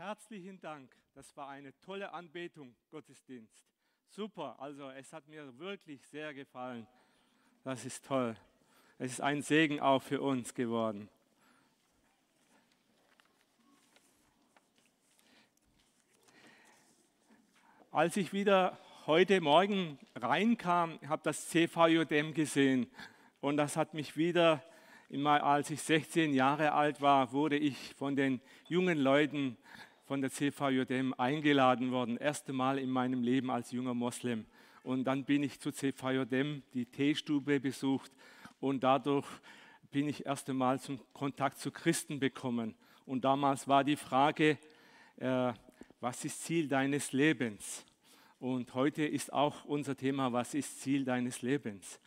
Herzlichen Dank. Das war eine tolle Anbetung, Gottesdienst. Super, also es hat mir wirklich sehr gefallen. Das ist toll. Es ist ein Segen auch für uns geworden. Als ich wieder heute Morgen reinkam, habe das CVJM gesehen und das hat mich wieder, als ich 16 Jahre alt war, wurde ich von den jungen Leuten von der CVJM eingeladen worden. Erste Mal in meinem Leben als junger Moslem. Und dann bin ich zu CVJM, die Teestube besucht und dadurch bin ich erst einmal zum Kontakt zu Christen bekommen. Und damals war die Frage, äh, was ist Ziel deines Lebens? Und heute ist auch unser Thema, was ist Ziel deines Lebens?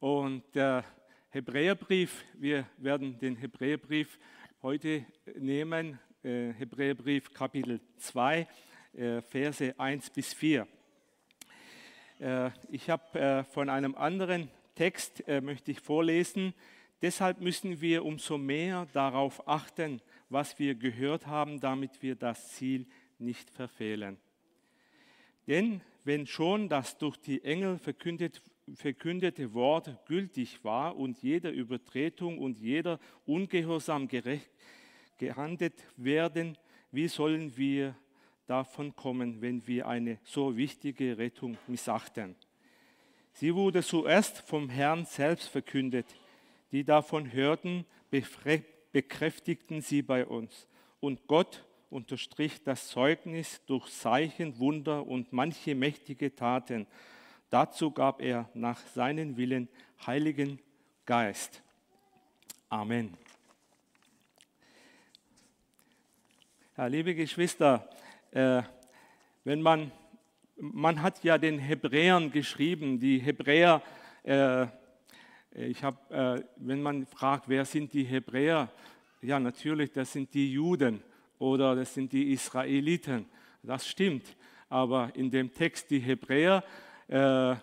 Und der Hebräerbrief, wir werden den Hebräerbrief heute nehmen, äh, Hebräerbrief Kapitel 2, äh, Verse 1 bis 4. Äh, ich habe von einem anderen Text, möchte ich vorlesen, deshalb müssen wir umso mehr darauf achten, was wir gehört haben, damit wir das Ziel nicht verfehlen. Denn wenn schon das durch die Engel verkündet, verkündete Wort gültig war und jeder Übertretung und jeder Ungehorsam gerecht gehandelt werden, wie sollen wir davon kommen, wenn wir eine so wichtige Rettung missachten? Sie wurde zuerst vom Herrn selbst verkündet. Die davon hörten, bekräftigten sie bei uns. Und Gott unterstrich das Zeugnis durch Zeichen, Wunder und manche mächtige Taten. Dazu gab er nach seinem Willen Heiligen Geist. Amen. Ja, liebe Geschwister, äh, wenn man, man hat ja den Hebräern geschrieben, die Hebräer, äh, ich habe, äh, wenn man fragt, wer sind die Hebräer, ja natürlich, das sind die Juden oder das sind die Israeliten. Das stimmt. Aber in dem Text, die Hebräer, äh,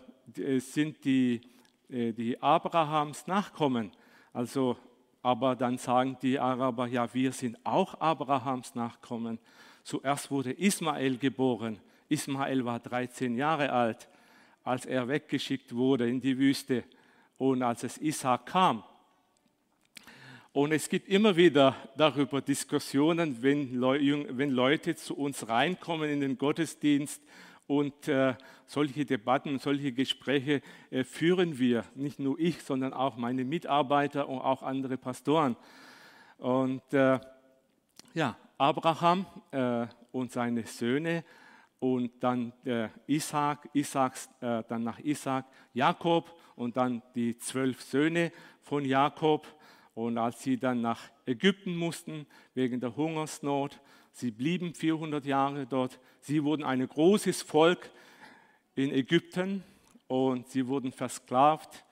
sind die, äh, die Abrahams Nachkommen. Also, aber dann sagen die Araber, ja, wir sind auch Abrahams Nachkommen. Zuerst wurde Ismael geboren. Ismael war 13 Jahre alt, als er weggeschickt wurde in die Wüste. Und als es Isaac kam, und es gibt immer wieder darüber Diskussionen, wenn, Leute zu uns reinkommen in den Gottesdienst und äh, solche Debatten, solche Gespräche äh, führen wir, nicht nur ich, sondern auch meine Mitarbeiter und auch andere Pastoren. Und äh, ja, Abraham und seine Söhne und dann Isaac, Isaaks, äh, dann nach Isaac Jakob und dann die zwölf Söhne von Jakob und als sie dann nach Ägypten mussten wegen der Hungersnot, sie blieben 400 Jahre dort, sie wurden ein großes Volk in Ägypten und sie wurden versklavt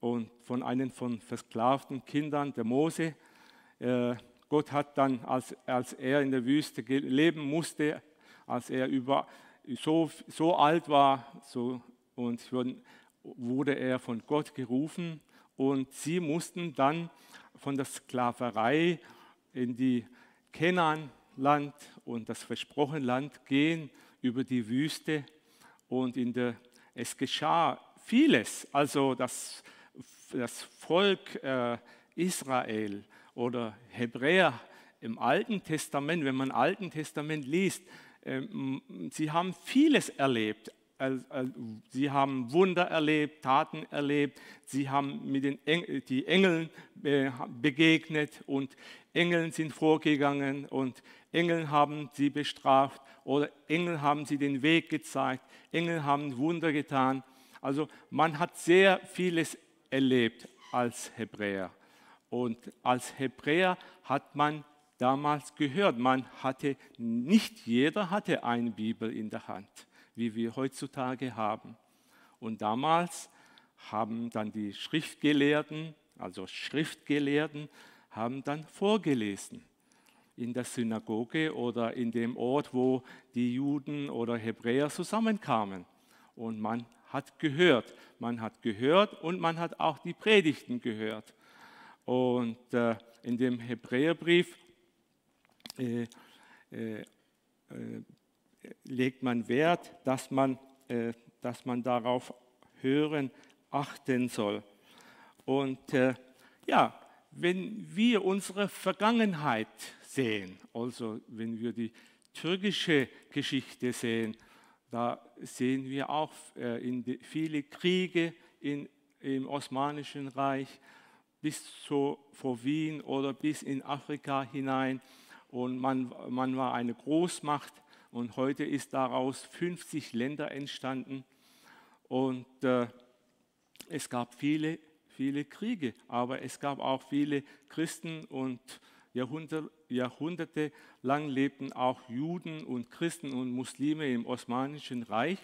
und von einem von versklavten Kindern, der Mose. Äh, Gott hat dann, als, als er in der Wüste leben musste, als er über, so, so alt war so, und wurde er von Gott gerufen und sie mussten dann von der Sklaverei in die Kenan-Land und das versprochene Land gehen über die Wüste und in der, es geschah vieles. Also das, das Volk äh, Israel oder Hebräer im Alten Testament, wenn man Alten Testament liest, äh, sie haben vieles erlebt, Sie haben Wunder erlebt, Taten erlebt, sie haben mit den Engel, die Engeln äh, begegnet und Engeln sind vorgegangen und Engel haben sie bestraft oder Engel haben sie den Weg gezeigt, Engel haben Wunder getan. Also man hat sehr vieles erlebt als Hebräer. Und als Hebräer hat man damals gehört, man hatte, nicht jeder hatte eine Bibel in der Hand wie wir heutzutage haben. Und damals haben dann die Schriftgelehrten, also Schriftgelehrten, haben dann vorgelesen in der Synagoge oder in dem Ort, wo die Juden oder Hebräer zusammenkamen. Und man hat gehört, man hat gehört und man hat auch die Predigten gehört. Und äh, in dem Hebräerbrief äh, äh, äh, legt man Wert, dass man, äh, dass man darauf hören, achten soll. Und äh, ja, wenn wir unsere Vergangenheit sehen, also wenn wir die türkische Geschichte sehen, da sehen wir auch äh, viele Kriege in, im Osmanischen Reich bis zu, vor Wien oder bis in Afrika hinein. Und man, man war eine Großmacht und heute ist daraus 50 Länder entstanden. Und äh, es gab viele, viele Kriege, aber es gab auch viele Christen und Jahrhunderte, Jahrhunderte lang lebten auch Juden und Christen und Muslime im Osmanischen Reich.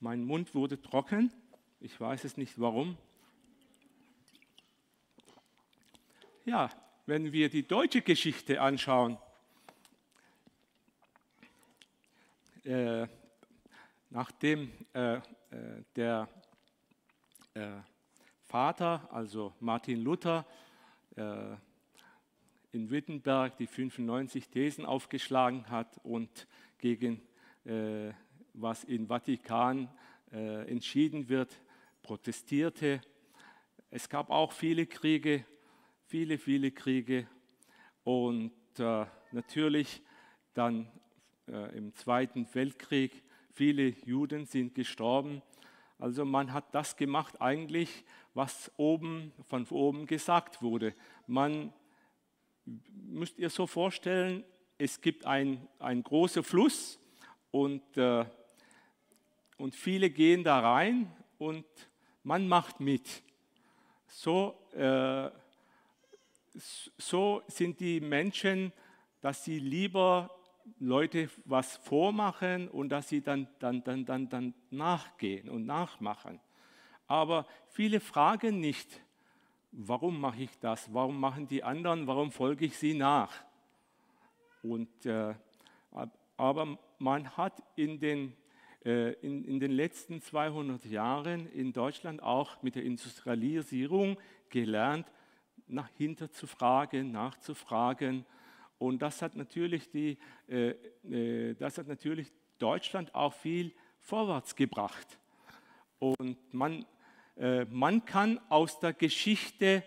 Mein Mund wurde trocken. Ich weiß es nicht warum. Ja, wenn wir die deutsche Geschichte anschauen, äh, nachdem äh, äh, der äh, Vater, also Martin Luther, äh, in Wittenberg die 95 Thesen aufgeschlagen hat und gegen was im Vatikan entschieden wird, protestierte. Es gab auch viele Kriege, viele, viele Kriege und natürlich dann im Zweiten Weltkrieg viele Juden sind gestorben. Also man hat das gemacht eigentlich, was oben von oben gesagt wurde. Man müsst ihr so vorstellen, es gibt ein großer Fluss und, äh, und viele gehen da rein und man macht mit. So, äh, so sind die Menschen, dass sie lieber Leute was vormachen und dass sie dann, dann, dann, dann, dann nachgehen und nachmachen. Aber viele fragen nicht, warum mache ich das? Warum machen die anderen? Warum folge ich sie nach? Und, äh, aber man hat in den, äh, in, in den letzten 200 Jahren in Deutschland auch mit der Industrialisierung gelernt, nach hinter zu fragen, nachzufragen und das hat natürlich, die, äh, äh, das hat natürlich Deutschland auch viel vorwärts gebracht. Und man, äh, man kann aus der Geschichte,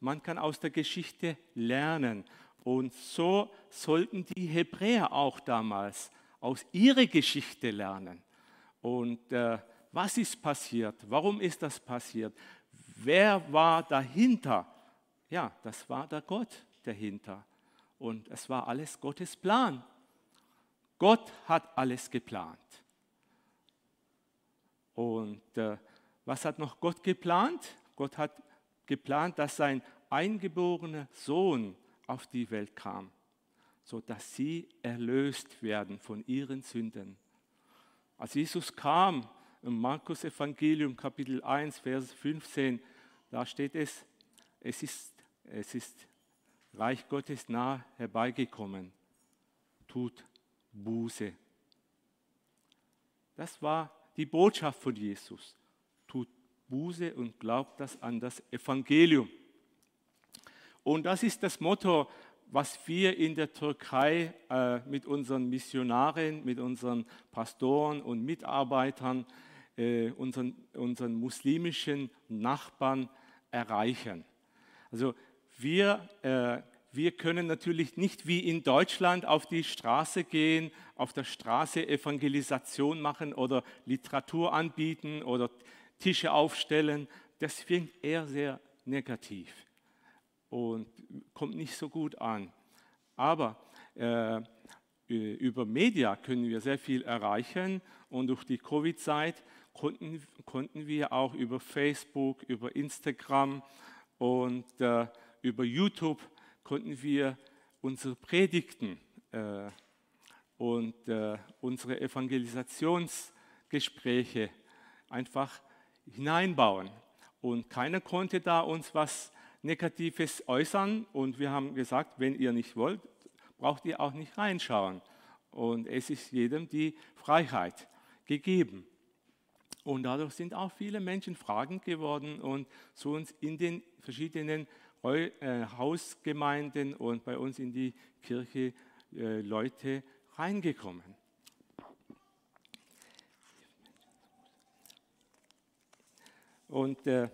man kann aus der Geschichte lernen. Und so sollten die Hebräer auch damals aus ihrer Geschichte lernen. Und äh, was ist passiert? Warum ist das passiert? Wer war dahinter? Ja, das war der Gott dahinter. Und es war alles Gottes Plan. Gott hat alles geplant. Und äh, was hat noch Gott geplant? Gott hat geplant, dass sein eingeborener Sohn auf die Welt kam, sodass sie erlöst werden von ihren Sünden. Als Jesus kam, im Markus Evangelium Kapitel 1, Vers 15, da steht es, es ist, es ist Reich Gottes nah herbeigekommen. Tut Buße. Das war die Botschaft von Jesus. Tut Buße und glaubt das an das Evangelium. Und das ist das Motto, was wir in der Türkei äh, mit unseren Missionaren, mit unseren Pastoren und Mitarbeitern, äh, unseren, unseren muslimischen Nachbarn erreichen. Also wir, äh, wir können natürlich nicht wie in Deutschland auf die Straße gehen, auf der Straße Evangelisation machen oder Literatur anbieten oder Tische aufstellen. Das wirkt eher sehr negativ und kommt nicht so gut an. Aber äh, über Media können wir sehr viel erreichen und durch die Covid-Zeit konnten, konnten wir auch über Facebook, über Instagram und äh, über YouTube konnten wir unsere Predigten äh, und äh, unsere Evangelisationsgespräche einfach hineinbauen. Und keiner konnte da uns was Negatives äußern. Und wir haben gesagt, wenn ihr nicht wollt, braucht ihr auch nicht reinschauen. Und es ist jedem die Freiheit gegeben. Und dadurch sind auch viele Menschen fragend geworden und zu uns in den verschiedenen Hausgemeinden und bei uns in die Kirche äh, Leute reingekommen. Und äh,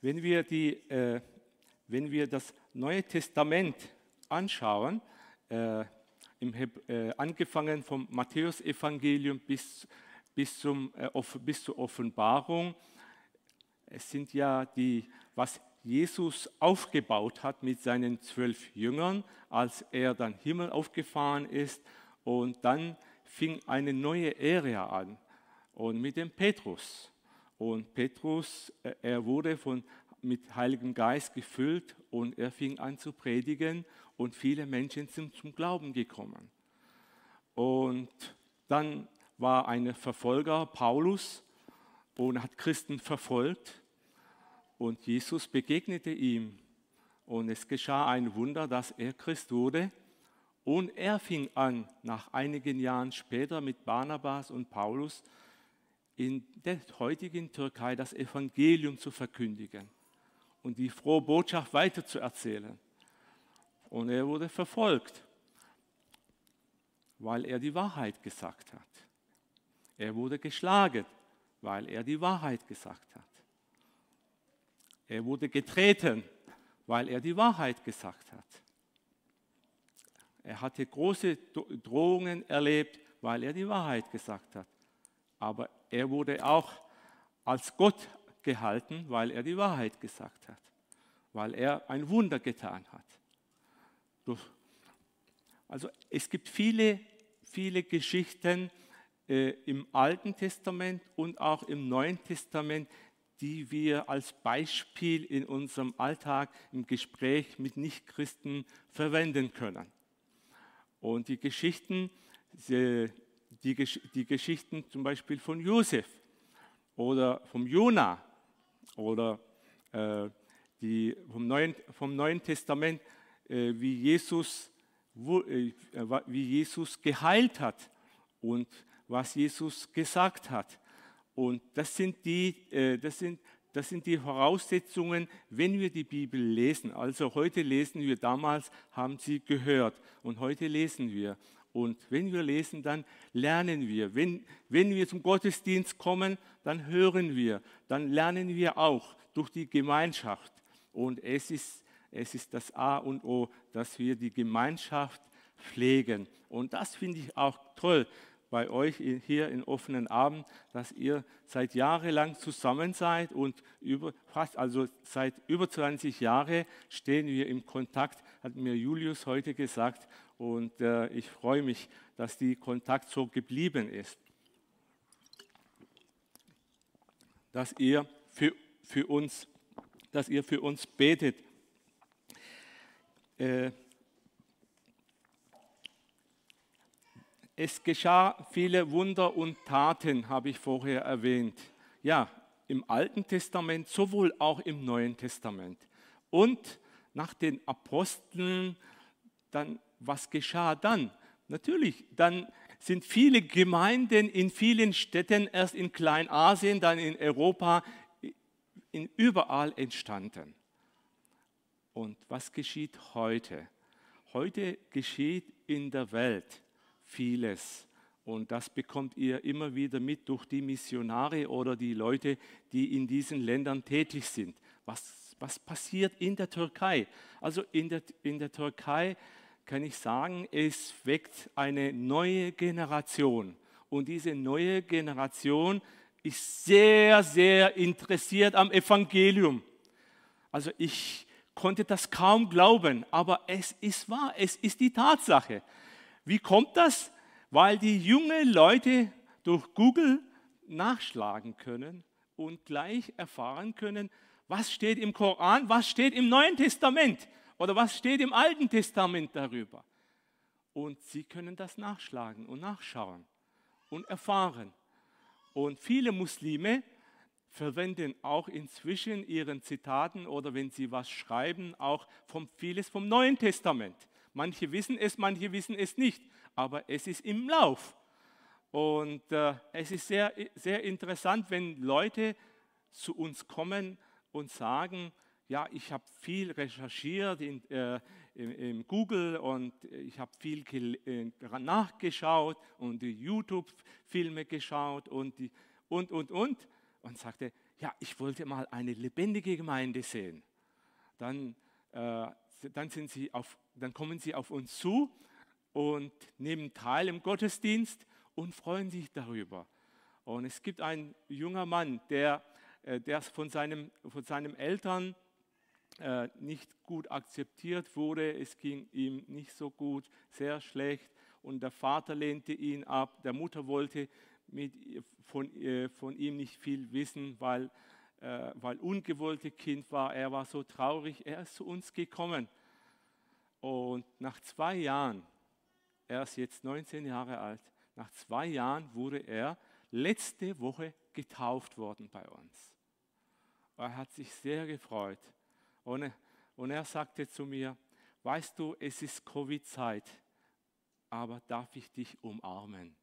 wenn, wir die, äh, wenn wir das Neue Testament anschauen, äh, äh, angefangen vom Matthäusevangelium bis, bis, zum, äh, bis zur Offenbarung, es sind ja die, was Jesus aufgebaut hat mit seinen zwölf Jüngern, als er dann Himmel aufgefahren ist. Und dann fing eine neue Ära an. Und mit dem Petrus. Und Petrus, äh, er wurde von, mit Heiligem Geist gefüllt und er fing an zu predigen und viele Menschen sind zum Glauben gekommen. Und dann war ein Verfolger, Paulus, und hat Christen verfolgt und Jesus begegnete ihm und es geschah ein Wunder, dass er Christ wurde und er fing an, nach einigen Jahren später mit Barnabas und Paulus in der heutigen Türkei das Evangelium zu verkündigen und die frohe Botschaft weiterzuerzählen. Und er wurde verfolgt, weil er die Wahrheit gesagt hat. Er wurde geschlagen, weil er die Wahrheit gesagt hat. Er wurde getreten, weil er die Wahrheit gesagt hat. Er hatte große Drohungen erlebt, weil er die Wahrheit gesagt hat. Aber er wurde auch als Gott gehalten, weil er die Wahrheit gesagt hat, weil er ein Wunder getan hat. Also es gibt viele, viele Geschichten äh, im Alten Testament und auch im Neuen Testament, die wir als Beispiel in unserem Alltag im Gespräch mit Nichtchristen verwenden können. Und die Geschichten, die, die, Geschichten zum Beispiel von Josef oder vom Jona oder äh, die vom, Neuen, vom Neuen Testament, äh, wie, Jesus, wo, äh, wie Jesus geheilt hat und was Jesus gesagt hat und das sind, die, äh, das, sind, das sind die Voraussetzungen, wenn wir die Bibel lesen. Also heute lesen wir, damals haben sie gehört und heute lesen wir. Und wenn wir lesen, dann lernen wir. Wenn, wenn wir zum Gottesdienst kommen, dann hören wir. Dann lernen wir auch durch die Gemeinschaft. Und es ist, es ist das A und O, dass wir die Gemeinschaft pflegen. Und das finde ich auch toll, bei euch hier in offenen Abend, dass ihr seit jahrelang zusammen seid und über, fast also seit über 20 Jahren stehen wir im Kontakt, hat mir Julius heute gesagt und äh, ich freue mich, dass die Kontakt so geblieben ist. Dass ihr für, für uns, dass ihr für uns betet. Äh, Es geschah viele Wunder und Taten, habe ich vorher erwähnt. Ja, im Alten Testament, sowohl auch im Neuen Testament. Und nach den Aposteln, dann, was geschah dann? Natürlich, dann sind viele Gemeinden in vielen Städten, erst in Kleinasien, dann in Europa, in überall entstanden. Und was geschieht heute? Heute geschieht in der Welt vieles. Und das bekommt ihr immer wieder mit durch die Missionare oder die Leute, die in diesen Ländern tätig sind. Was, was passiert in der Türkei? Also in der, in der Türkei kann ich sagen, es weckt eine neue Generation. Und diese neue Generation ist sehr, sehr interessiert am Evangelium. Also ich konnte das kaum glauben, aber es ist wahr, es ist die Tatsache. Wie kommt das? Weil die jungen Leute durch Google nachschlagen können und gleich erfahren können, was steht im Koran, was steht im Neuen Testament oder was steht im Alten Testament darüber. Und sie können das nachschlagen und nachschauen und erfahren. Und viele Muslime verwenden auch inzwischen ihren Zitaten oder wenn sie was schreiben, auch vom, vieles vom Neuen Testament. Manche wissen es, manche wissen es nicht, aber es ist im Lauf. Und äh, es ist sehr, sehr interessant, wenn Leute zu uns kommen und sagen, ja, ich habe viel recherchiert in, äh, im, im Google und ich habe viel äh, nachgeschaut und die YouTube-Filme geschaut und, die, und, und, und. Und sagte, ja, ich wollte mal eine lebendige Gemeinde sehen. Dann, äh, dann, sind sie auf, dann kommen sie auf uns zu und nehmen teil im Gottesdienst und freuen sich darüber. Und es gibt einen junger Mann, der, äh, der von, seinem, von seinen Eltern äh, nicht gut akzeptiert wurde. Es ging ihm nicht so gut, sehr schlecht. Und der Vater lehnte ihn ab. Der Mutter wollte mit, von, äh, von ihm nicht viel wissen, weil, weil ungewollte Kind war. Er war so traurig. Er ist zu uns gekommen. Und nach zwei Jahren, er ist jetzt 19 Jahre alt, nach zwei Jahren wurde er letzte Woche getauft worden bei uns. Er hat sich sehr gefreut. Und, und er sagte zu mir, weißt du, es ist Covid-Zeit, aber darf ich dich umarmen?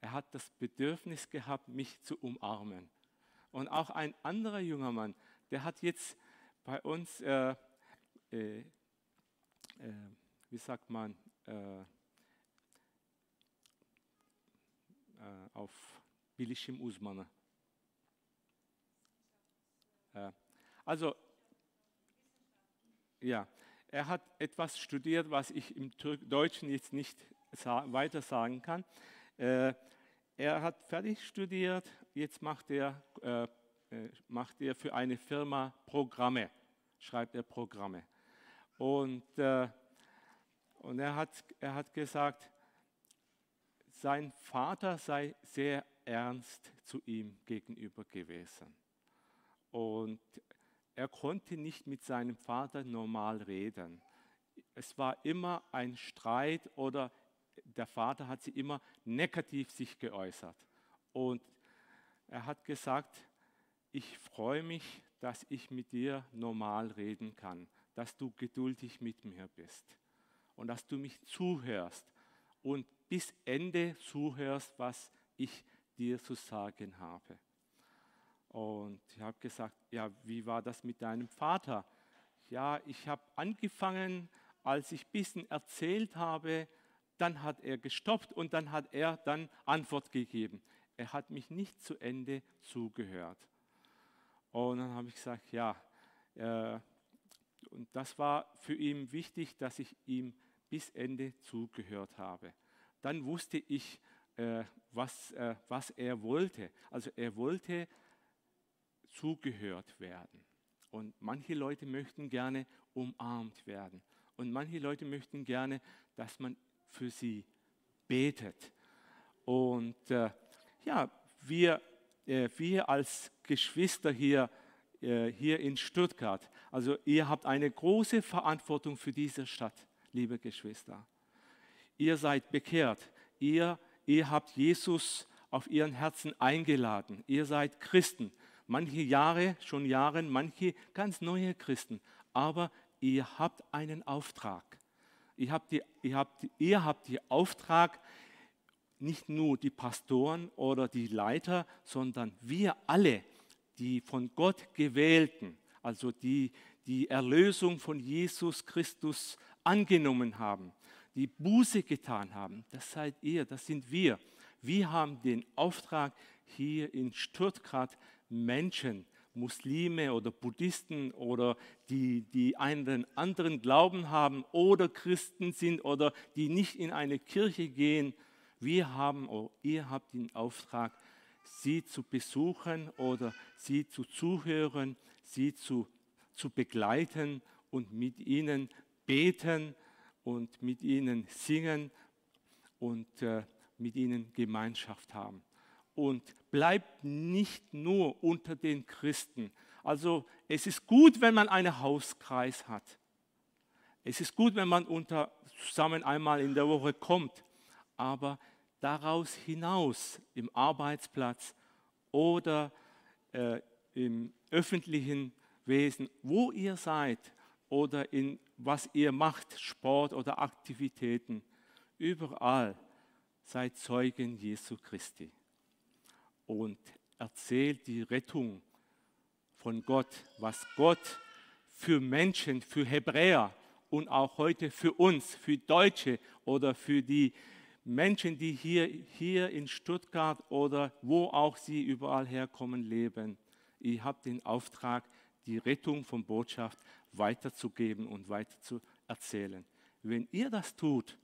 Er hat das Bedürfnis gehabt, mich zu umarmen. Und auch ein anderer junger Mann, der hat jetzt bei uns, äh, äh, äh, wie sagt man, äh, äh, auf billigem Usmane. Äh, also ja, er hat etwas studiert, was ich im Deutschen jetzt nicht weiter sagen kann. Äh, er hat fertig studiert, jetzt macht er, macht er für eine Firma Programme, schreibt er Programme. Und, und er, hat, er hat gesagt, sein Vater sei sehr ernst zu ihm gegenüber gewesen. Und er konnte nicht mit seinem Vater normal reden. Es war immer ein Streit oder der Vater hat sich immer negativ sich geäußert. Und er hat gesagt, ich freue mich, dass ich mit dir normal reden kann, dass du geduldig mit mir bist und dass du mich zuhörst und bis Ende zuhörst, was ich dir zu sagen habe. Und ich habe gesagt, ja, wie war das mit deinem Vater? Ja, ich habe angefangen, als ich ein bisschen erzählt habe, dann hat er gestoppt und dann hat er dann Antwort gegeben. Er hat mich nicht zu Ende zugehört. Und dann habe ich gesagt, ja, äh, und das war für ihn wichtig, dass ich ihm bis Ende zugehört habe. Dann wusste ich, äh, was, äh, was er wollte. Also er wollte zugehört werden. Und manche Leute möchten gerne umarmt werden. Und manche Leute möchten gerne, dass man für sie betet. Und äh, ja, wir, äh, wir als Geschwister hier, hier in Stuttgart, also ihr habt eine große Verantwortung für diese Stadt, liebe Geschwister. Ihr seid bekehrt. Ihr, ihr habt Jesus auf ihren Herzen eingeladen. Ihr seid Christen manche Jahre, schon Jahre, manche ganz neue Christen. Aber ihr habt einen Auftrag. Ihr habt, die, ihr, habt, ihr habt den Auftrag, nicht nur die Pastoren oder die Leiter, sondern wir alle, die von Gott gewählten, also die die Erlösung von Jesus Christus angenommen haben, die Buße getan haben, das seid ihr, das sind wir. Wir haben den Auftrag, hier in Stuttgart Menschen, Muslime oder Buddhisten oder die, die einen anderen Glauben haben oder Christen sind oder die nicht in eine Kirche gehen, wir haben, oder ihr habt den Auftrag, sie zu besuchen oder sie zu zuhören, sie zu, zu begleiten und mit ihnen beten und mit ihnen singen und äh, mit ihnen Gemeinschaft haben und bleibt nicht nur unter den Christen. Also es ist gut, wenn man einen Hauskreis hat. Es ist gut, wenn man unter, zusammen einmal in der Woche kommt. Aber daraus hinaus im Arbeitsplatz oder äh, im öffentlichen Wesen, wo ihr seid oder in was ihr macht, Sport oder Aktivitäten, überall seid Zeugen Jesu Christi und erzählt die Rettung von Gott, was Gott für Menschen, für Hebräer und auch heute für uns, für Deutsche oder für die Menschen, die hier, hier in Stuttgart oder wo auch sie überall herkommen, leben. Ihr habt den Auftrag, die Rettung von Botschaft weiterzugeben und weiter zu erzählen. Wenn ihr das tut,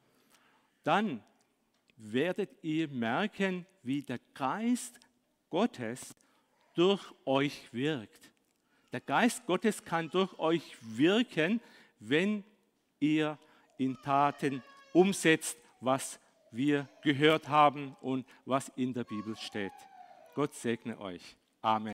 dann werdet ihr merken, wie der Geist Gottes durch euch wirkt. Der Geist Gottes kann durch euch wirken, wenn ihr in Taten umsetzt, was wir gehört haben und was in der Bibel steht. Gott segne euch. Amen.